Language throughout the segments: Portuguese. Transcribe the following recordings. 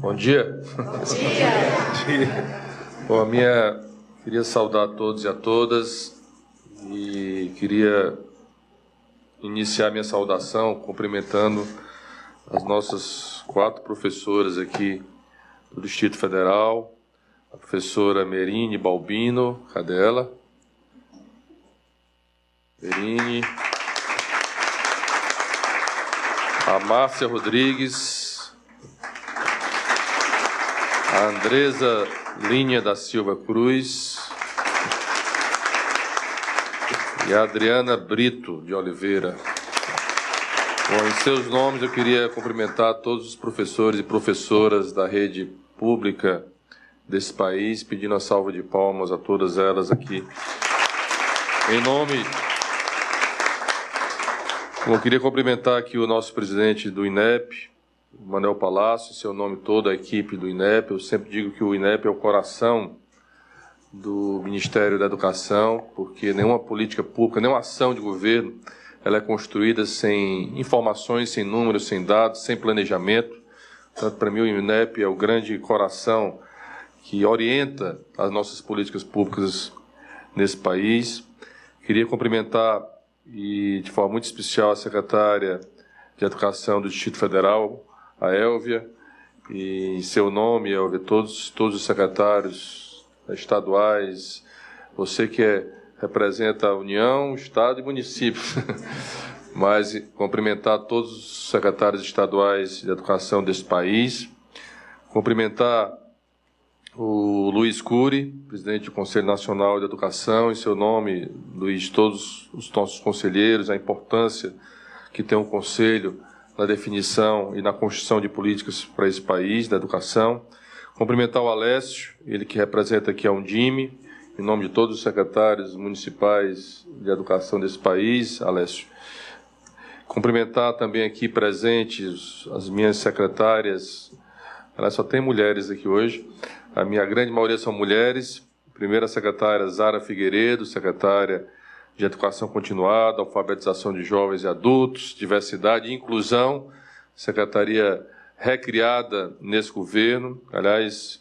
Bom dia. Bom dia. Bom, a minha queria saudar a todos e a todas e queria iniciar minha saudação cumprimentando as nossas quatro professoras aqui do Distrito Federal, a professora Merine Balbino, cadê ela? Merine. A Márcia Rodrigues, a Andresa Linha da Silva Cruz e a Adriana Brito de Oliveira. Bom, em seus nomes eu queria cumprimentar todos os professores e professoras da rede pública desse país, pedindo a salva de palmas a todas elas aqui. Em nome. Bom, eu queria cumprimentar aqui o nosso presidente do INEP, Manuel Palácio, seu nome todo, a equipe do INEP. Eu sempre digo que o INEP é o coração do Ministério da Educação, porque nenhuma política pública, nenhuma ação de governo, ela é construída sem informações, sem números, sem dados, sem planejamento. Portanto, para mim, o INEP é o grande coração que orienta as nossas políticas públicas nesse país. Queria cumprimentar e de forma muito especial a secretária de Educação do Distrito Federal, a Elvia, e em seu nome, Elvia, todos, todos os secretários estaduais, você que é, representa a União, Estado e município, mas cumprimentar todos os secretários estaduais de educação desse país, cumprimentar o Luiz Cury, presidente do Conselho Nacional de Educação, em seu nome, Luiz, todos os nossos conselheiros, a importância que tem um conselho na definição e na construção de políticas para esse país, da educação. Cumprimentar o Alessio, ele que representa aqui a Undime, em nome de todos os secretários municipais de educação desse país, Alessio. Cumprimentar também aqui presentes as minhas secretárias, ela só tem mulheres aqui hoje, a minha grande maioria são mulheres, primeira secretária Zara Figueiredo, secretária de educação continuada, alfabetização de jovens e adultos, diversidade e inclusão, secretaria recriada nesse governo. Aliás,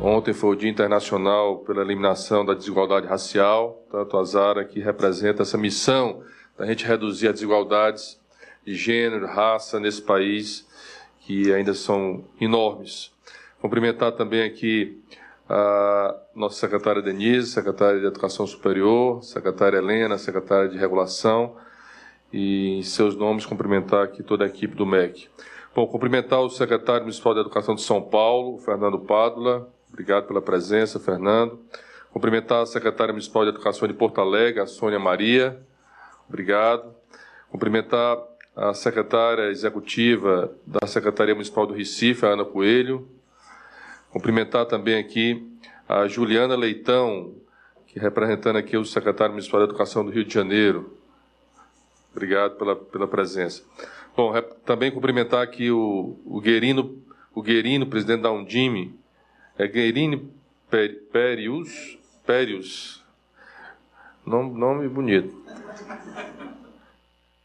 ontem foi o Dia Internacional pela Eliminação da Desigualdade Racial, tanto a Zara que representa essa missão da gente reduzir as desigualdades de gênero, raça nesse país, que ainda são enormes. Cumprimentar também aqui a nossa secretária Denise, secretária de Educação Superior, secretária Helena, secretária de Regulação, e em seus nomes cumprimentar aqui toda a equipe do MEC. Bom, cumprimentar o secretário municipal de Educação de São Paulo, Fernando Pádula, obrigado pela presença, Fernando. Cumprimentar a secretária municipal de Educação de Porto Alegre, a Sônia Maria, obrigado. Cumprimentar a secretária executiva da Secretaria Municipal do Recife, a Ana Coelho, Cumprimentar também aqui a Juliana Leitão, que representando aqui o secretário municipal de Educação do Rio de Janeiro. Obrigado pela, pela presença. Bom, também cumprimentar aqui o, o Guerino, o Guerino, presidente da Undime, é Guerino Perius, Perius, nome, nome bonito.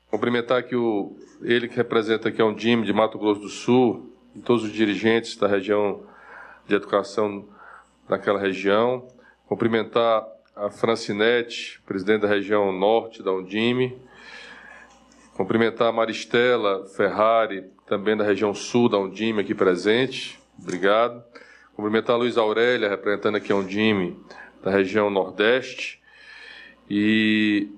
Cumprimentar aqui o, ele que representa aqui a Undime de Mato Grosso do Sul, e todos os dirigentes da região de educação daquela região. Cumprimentar a Francinete, presidente da região norte da Undime. Cumprimentar a Maristela Ferrari, também da região sul da Undime, aqui presente. Obrigado. Cumprimentar a Luiz Aurélia, representando aqui a Undime, da região nordeste. E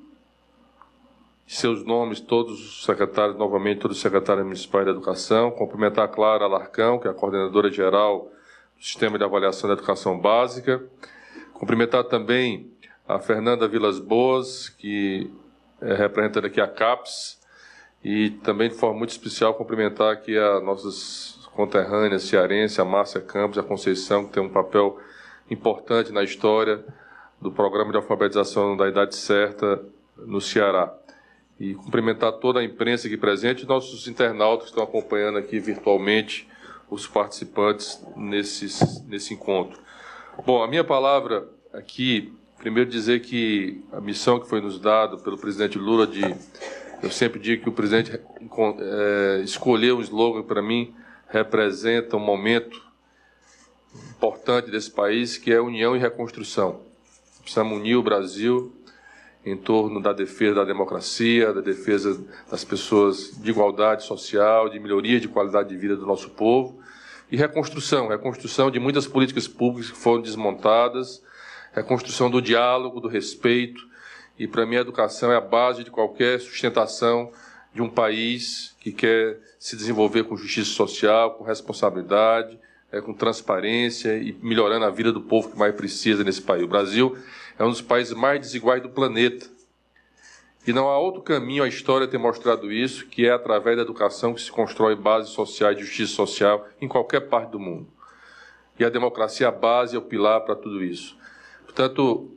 seus nomes, todos os secretários, novamente, todos os secretários municipais da educação. Cumprimentar a Clara Alarcão, que é a coordenadora geral Sistema de Avaliação da Educação Básica. Cumprimentar também a Fernanda Vilas Boas, que é representando aqui a CAPES, e também de forma muito especial cumprimentar aqui a nossas conterrâneas cearense, a Márcia Campos a Conceição, que tem um papel importante na história do programa de alfabetização da idade certa no Ceará. E cumprimentar toda a imprensa aqui presente e nossos internautas que estão acompanhando aqui virtualmente os participantes nesse, nesse encontro. Bom, a minha palavra aqui, primeiro dizer que a missão que foi nos dada pelo presidente Lula de, eu sempre digo que o presidente é, escolheu um slogan para mim, representa um momento importante desse país, que é união e reconstrução. Precisamos unir o Brasil em torno da defesa da democracia, da defesa das pessoas de igualdade social, de melhoria de qualidade de vida do nosso povo e reconstrução, reconstrução de muitas políticas públicas que foram desmontadas, reconstrução do diálogo, do respeito, e para mim a educação é a base de qualquer sustentação de um país que quer se desenvolver com justiça social, com responsabilidade, é, com transparência e melhorando a vida do povo que mais precisa nesse país. O Brasil é um dos países mais desiguais do planeta. E não há outro caminho, a história tem mostrado isso, que é através da educação que se constrói base social e justiça social em qualquer parte do mundo. E a democracia é a base, é o pilar para tudo isso. Portanto,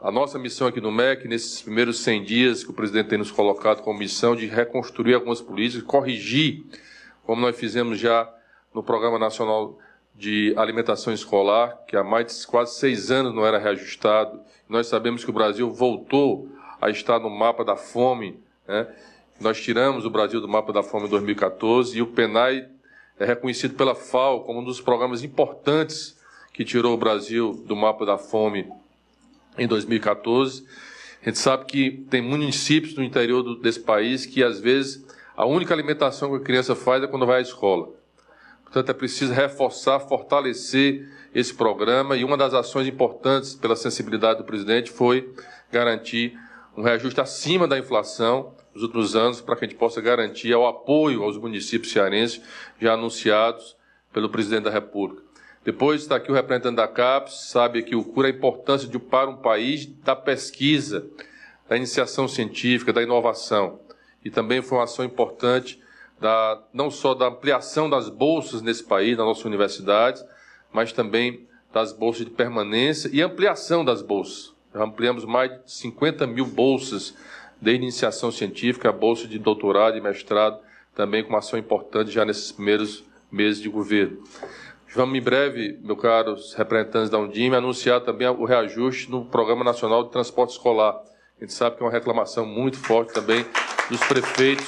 a nossa missão aqui no MEC, nesses primeiros 100 dias que o presidente tem nos colocado como missão de reconstruir algumas políticas, corrigir, como nós fizemos já no Programa Nacional de Alimentação Escolar, que há mais de quase seis anos não era reajustado. Nós sabemos que o Brasil voltou a estar no mapa da fome. Né? Nós tiramos o Brasil do mapa da fome em 2014 e o PENAI é reconhecido pela FAO como um dos programas importantes que tirou o Brasil do mapa da fome em 2014. A gente sabe que tem municípios no interior do, desse país que, às vezes, a única alimentação que a criança faz é quando vai à escola. Portanto, é preciso reforçar, fortalecer esse programa e uma das ações importantes pela sensibilidade do presidente foi garantir um reajuste acima da inflação nos últimos anos para que a gente possa garantir o apoio aos municípios cearenses já anunciados pelo presidente da República. Depois está aqui o representante da CAPES, sabe que o CURA a importância de, para um país da pesquisa, da iniciação científica, da inovação. E também foi uma ação importante da, não só da ampliação das bolsas nesse país, nas nossas universidades, mas também das bolsas de permanência e ampliação das bolsas. Já ampliamos mais de 50 mil bolsas de iniciação científica, bolsa de doutorado e mestrado, também com uma ação importante já nesses primeiros meses de governo. Vamos em breve, meus caros representantes da Undime, anunciar também o reajuste no Programa Nacional de Transporte Escolar. A gente sabe que é uma reclamação muito forte também dos prefeitos,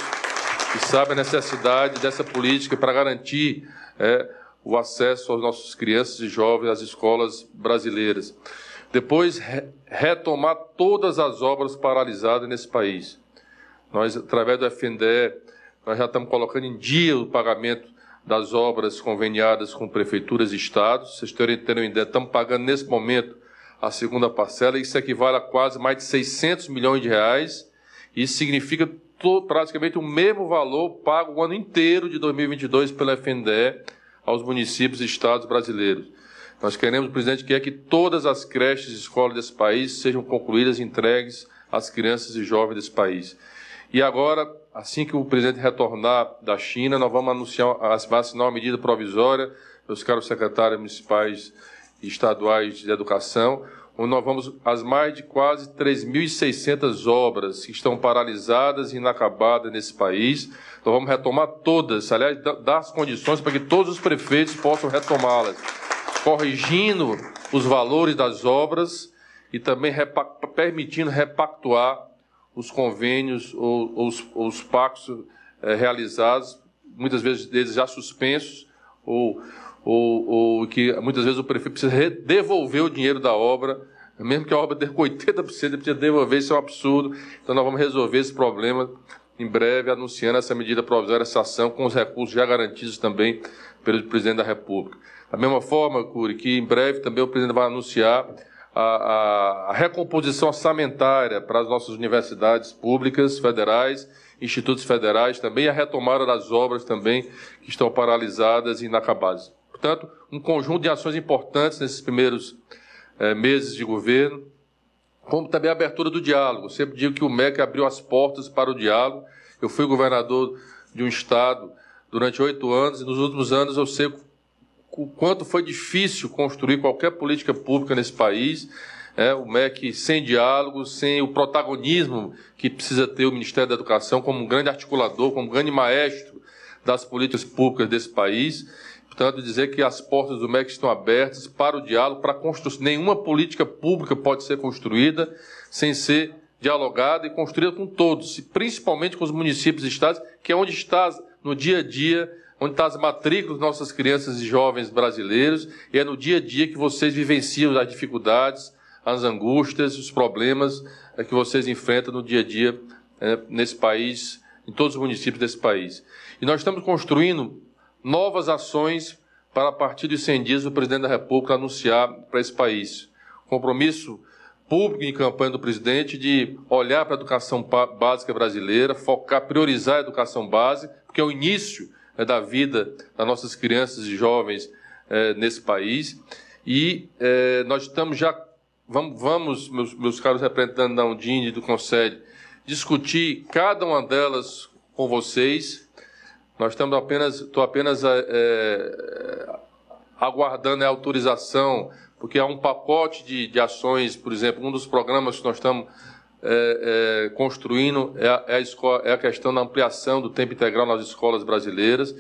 que sabem a necessidade dessa política para garantir é, o acesso aos nossos crianças e jovens às escolas brasileiras. Depois, re retomar todas as obras paralisadas nesse país. Nós, através do FNDE, nós já estamos colocando em dia o pagamento das obras conveniadas com prefeituras e estados. Vocês terem uma ideia, estamos pagando nesse momento a segunda parcela, isso equivale a quase mais de 600 milhões de reais. Isso significa praticamente o mesmo valor pago o ano inteiro de 2022 pela FNDE aos municípios e estados brasileiros. Nós queremos, presidente quer que todas as creches e escolas desse país sejam concluídas e entregues às crianças e jovens desse país. E agora, assim que o presidente retornar da China, nós vamos anunciar, assinar uma medida provisória, meus caros secretários municipais e estaduais de educação, onde nós vamos as mais de quase 3.600 obras que estão paralisadas e inacabadas nesse país. Nós vamos retomar todas, aliás, dar as condições para que todos os prefeitos possam retomá-las, corrigindo os valores das obras e também permitindo repactuar os convênios ou, ou os, ou os pactos é, realizados, muitas vezes deles já suspensos, ou, ou, ou, que muitas vezes o prefeito precisa devolver o dinheiro da obra, mesmo que a obra dê com 80%, ele precisa devolver, isso é um absurdo. Então nós vamos resolver esse problema em breve, anunciando essa medida provisória, essa ação, com os recursos já garantidos também pelo presidente da República. Da mesma forma, Curi, que em breve também o presidente vai anunciar a, a, recomposição orçamentária para as nossas universidades públicas, federais, institutos federais também, a retomada das obras também que estão paralisadas e inacabadas. Portanto, um conjunto de ações importantes nesses primeiros eh, meses de governo, como também a abertura do diálogo. Eu sempre digo que o MEC abriu as portas para o diálogo. Eu fui governador de um estado durante oito anos, e nos últimos anos eu sei o quanto foi difícil construir qualquer política pública nesse país. É, o MEC sem diálogo, sem o protagonismo que precisa ter o Ministério da Educação como um grande articulador, como um grande maestro das políticas públicas desse país. Portanto, dizer que as portas do MEC estão abertas para o diálogo, para a construção. Nenhuma política pública pode ser construída sem ser dialogada e construída com todos, principalmente com os municípios e estados, que é onde está no dia a dia onde estão tá as matrículas nossas crianças e jovens brasileiros, e é no dia a dia que vocês vivenciam as dificuldades, as angústias, os problemas é, que vocês enfrentam no dia a dia é, nesse país, em todos os municípios desse país. E nós estamos construindo novas ações para, a partir de 100 dias, o presidente da República anunciar para esse país. Compromisso público em campanha do presidente de olhar para a educação básica brasileira, focar, priorizar a educação básica, porque é o início né, da vida das nossas crianças e jovens é, nesse país. E é, nós estamos já, vamos, vamos meus, meus caros representantes da Undine e do Conselho, discutir cada uma delas com vocês. Nós estamos apenas, estou apenas é, aguardando a autorização porque há um pacote de, de ações, por exemplo, um dos programas que nós estamos é, é, construindo é a, é, a escola, é a, questão da ampliação do tempo integral nas escolas brasileiras.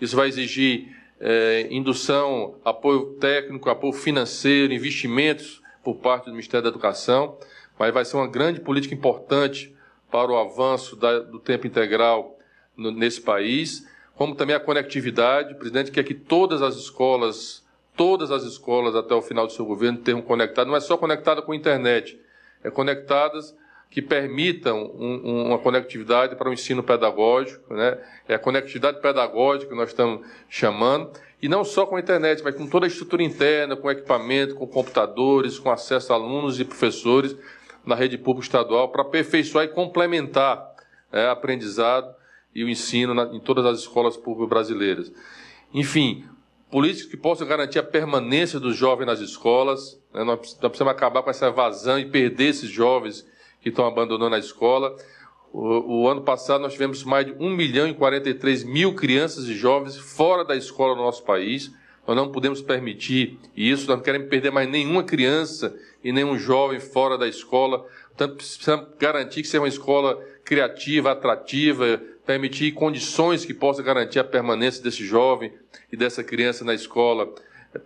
Isso vai exigir é, indução, apoio técnico, apoio financeiro, investimentos por parte do Ministério da Educação, mas vai ser uma grande política importante para o avanço da, do tempo integral no, nesse país, como também a conectividade. O presidente quer que todas as escolas todas as escolas até o final do seu governo tenham conectado, não é só conectada com a internet, é conectadas que permitam um, uma conectividade para o ensino pedagógico, né? é a conectividade pedagógica que nós estamos chamando, e não só com a internet, mas com toda a estrutura interna, com equipamento, com computadores, com acesso a alunos e professores na rede pública estadual, para aperfeiçoar e complementar é, aprendizado e o ensino na, em todas as escolas públicas brasileiras. Enfim, políticas que possam garantir a permanência dos jovens nas escolas. Né? Nós, precisamos acabar com essa evasão e perder esses jovens que estão abandonando a escola. O, o, ano passado nós tivemos mais de 1 milhão e 43 mil crianças e jovens fora da escola no nosso país. Nós não podemos permitir isso, nós não queremos perder mais nenhuma criança e nenhum jovem fora da escola. Portanto, precisamos garantir que seja uma escola criativa, atrativa, permitir condições que possam garantir a permanência desse jovem e dessa criança na escola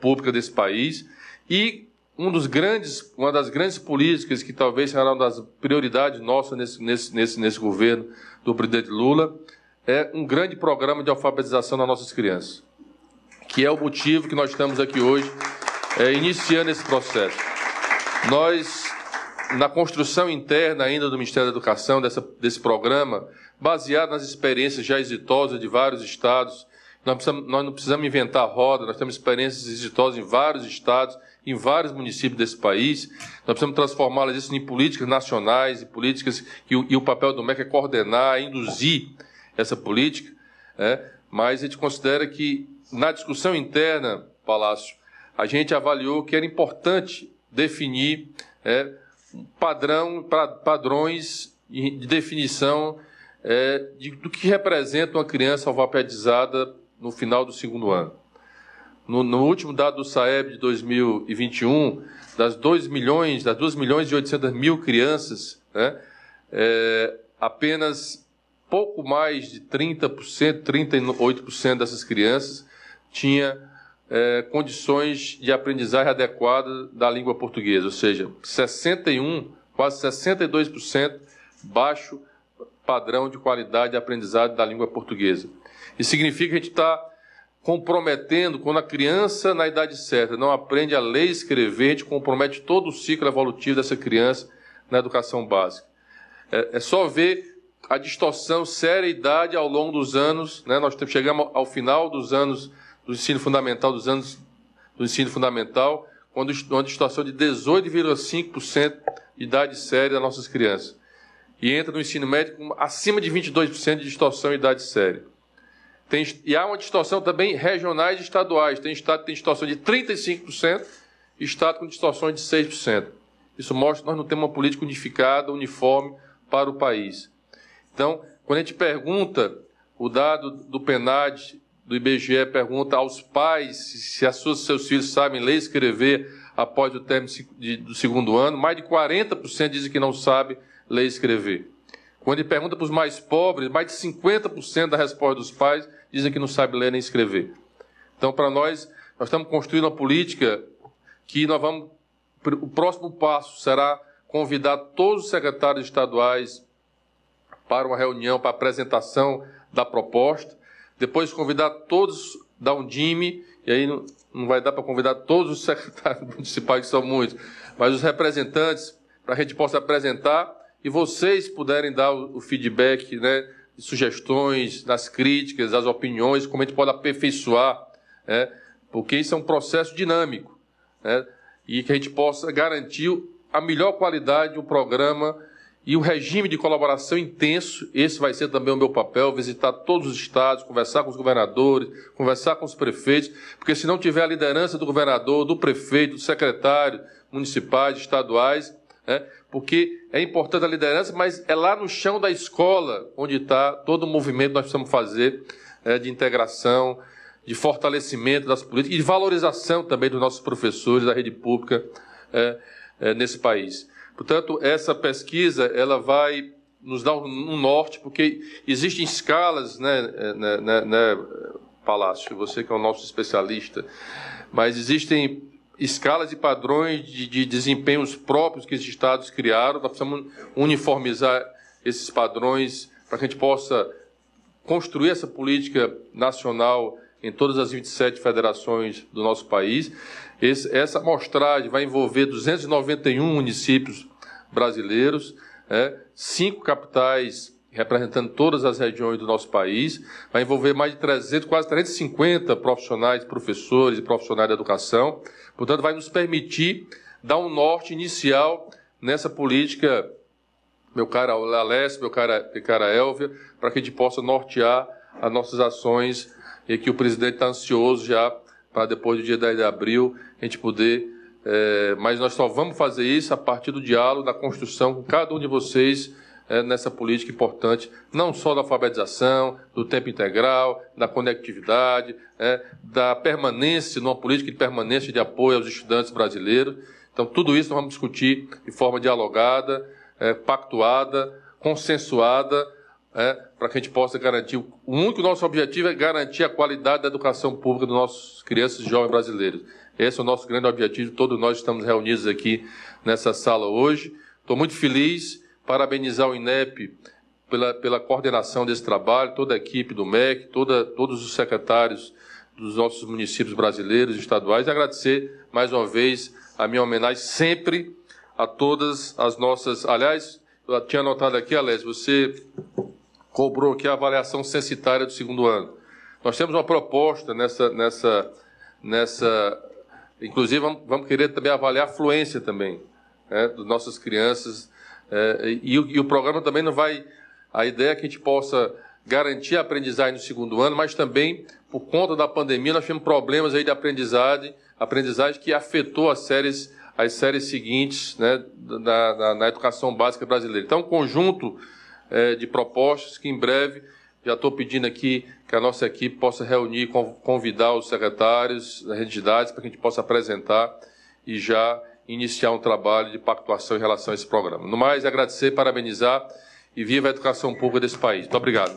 pública desse país. E um dos grandes, uma das grandes políticas que talvez será uma das prioridades nossas nesse, nesse, nesse, nesse governo do presidente Lula é um grande programa de alfabetização das nossas crianças, que é o motivo que nós estamos aqui hoje é, iniciando esse processo. Nós, na construção interna ainda do Ministério da Educação, dessa, desse programa, baseado nas experiências já exitosas de vários estados. Nós, nós não precisamos inventar roda, nós temos experiências exitosas em vários estados, em vários municípios desse país. Nós precisamos transformá-las isso em políticas nacionais, e políticas e o, e o papel do MEC é coordenar, induzir essa política. É, mas a gente considera que na discussão interna, Palácio, a gente avaliou que era importante definir é, padrão, padrões de definição é, de, do que representa uma criança alfabetizada no final do segundo ano. No, no, último dado do SAEB de 2021, das 2 milhões, das 2 milhões e 800 mil crianças, né, é, apenas pouco mais de 30%, 38% dessas crianças tinha é, condições de aprendizagem adequada da língua portuguesa, ou seja, 61, quase 62% baixo padrão de qualidade de aprendizado da língua portuguesa. Isso significa que a gente está comprometendo, quando a criança, na idade certa, não aprende a ler e escrever, a gente compromete todo o ciclo evolutivo dessa criança na educação básica. É, é só ver a distorção séria idade ao longo dos anos, né? nós chegamos ao final dos anos do ensino fundamental, dos anos do ensino fundamental, quando uma distorção de 18,5% de idade séria das nossas crianças e entra no ensino médio com acima de 22% de distorção em idade séria. Tem, e há uma distorção também regionais e estaduais. Tem estado que tem distorção de 35%, e estado com distorções de 6%. Isso mostra que nós não temos uma política unificada, uniforme para o país. Então, quando a gente pergunta, o dado do PENAD, do IBGE, pergunta aos pais se as suas, seus filhos sabem ler e escrever após o término do segundo ano, mais de 40% dizem que não sabem ler e escrever. Quando ele pergunta para os mais pobres, mais de 50% da resposta dos pais dizem que não sabe ler nem escrever. Então, para nós, nós estamos construindo uma política que nós vamos. O próximo passo será convidar todos os secretários estaduais para uma reunião, para apresentação da proposta. Depois convidar todos da Undime, e aí não, não vai dar para convidar todos os secretários municipais, que são muitos, mas os representantes, para a gente possa apresentar e vocês puderem dar o, o feedback, né, sugestões, das críticas, das opiniões, como a gente pode aperfeiçoar, né, porque isso é um processo dinâmico, né, e que a gente possa garantir a melhor qualidade do programa e o regime de colaboração intenso, esse vai ser também o meu papel, visitar todos os estados, conversar com os governadores, conversar com os prefeitos, porque se não tiver a liderança do governador, do prefeito, do secretário municipais, estaduais, né, porque é importante a liderança, mas é lá no chão da escola onde está todo o movimento que nós precisamos fazer é, de integração, de fortalecimento das políticas e de valorização também dos nossos professores da rede pública é, é, nesse país. Portanto, essa pesquisa ela vai nos dar um, norte, porque existem escalas, né, é, né, né, né, Palácio, você que é o nosso especialista, mas existem escalas e padrões de, de desempenhos próprios que esses estados criaram. Nós precisamos uniformizar esses padrões para que a gente possa construir essa política nacional em todas as 27 federações do nosso país. Esse, essa amostragem vai envolver 291 municípios brasileiros, é, cinco capitais representando todas as regiões do nosso país, vai envolver mais de 300, quase 350 profissionais, professores e profissionais da educação. Portanto, vai nos permitir dar um norte inicial nessa política, meu cara Alessio, meu cara, meu cara Elvia, para que a gente possa nortear as nossas ações e que o presidente está ansioso já para depois do dia 10 de abril a gente poder. É, mas nós só vamos fazer isso a partir do diálogo, da construção com cada um de vocês é, nessa política importante, não só da alfabetização, do tempo integral, da conectividade, é, da permanência, numa política de permanência de apoio aos estudantes brasileiros. Então, tudo isso nós vamos discutir de forma dialogada, pactuada, consensuada, é, para que a gente possa garantir. O único nosso objetivo é garantir a qualidade da educação pública dos nossos crianças e jovens brasileiros. Esse é o nosso grande objetivo. Todos nós estamos reunidos aqui nessa sala hoje. Estou muito feliz parabenizar o INEP pela, pela coordenação desse trabalho, toda a equipe do MEC, toda, todos os secretários dos nossos municípios brasileiros e estaduais, e agradecer mais uma vez a minha homenagem sempre a todas as nossas. Aliás, eu tinha anotado aqui, Alés, você cobrou aqui a avaliação censitária do segundo ano. Nós temos uma proposta nessa. nessa, nessa inclusive, vamos, querer também avaliar a fluência também né, das nossas crianças é, e, e, o programa também não vai. A ideia é que a gente possa garantir a aprendizagem no segundo ano, mas também, por conta da pandemia, nós tivemos problemas aí de aprendizagem, aprendizagem que afetou as séries, as séries seguintes né, na, na, na educação básica brasileira. Então, um conjunto é, de propostas que em breve já estou pedindo aqui que a nossa equipe possa reunir, convidar os secretários das entidades para que a gente possa apresentar e já iniciar um trabalho de pactuação em relação a esse programa. No mais, agradecer, parabenizar e viva a educação pública desse país. Muito obrigado.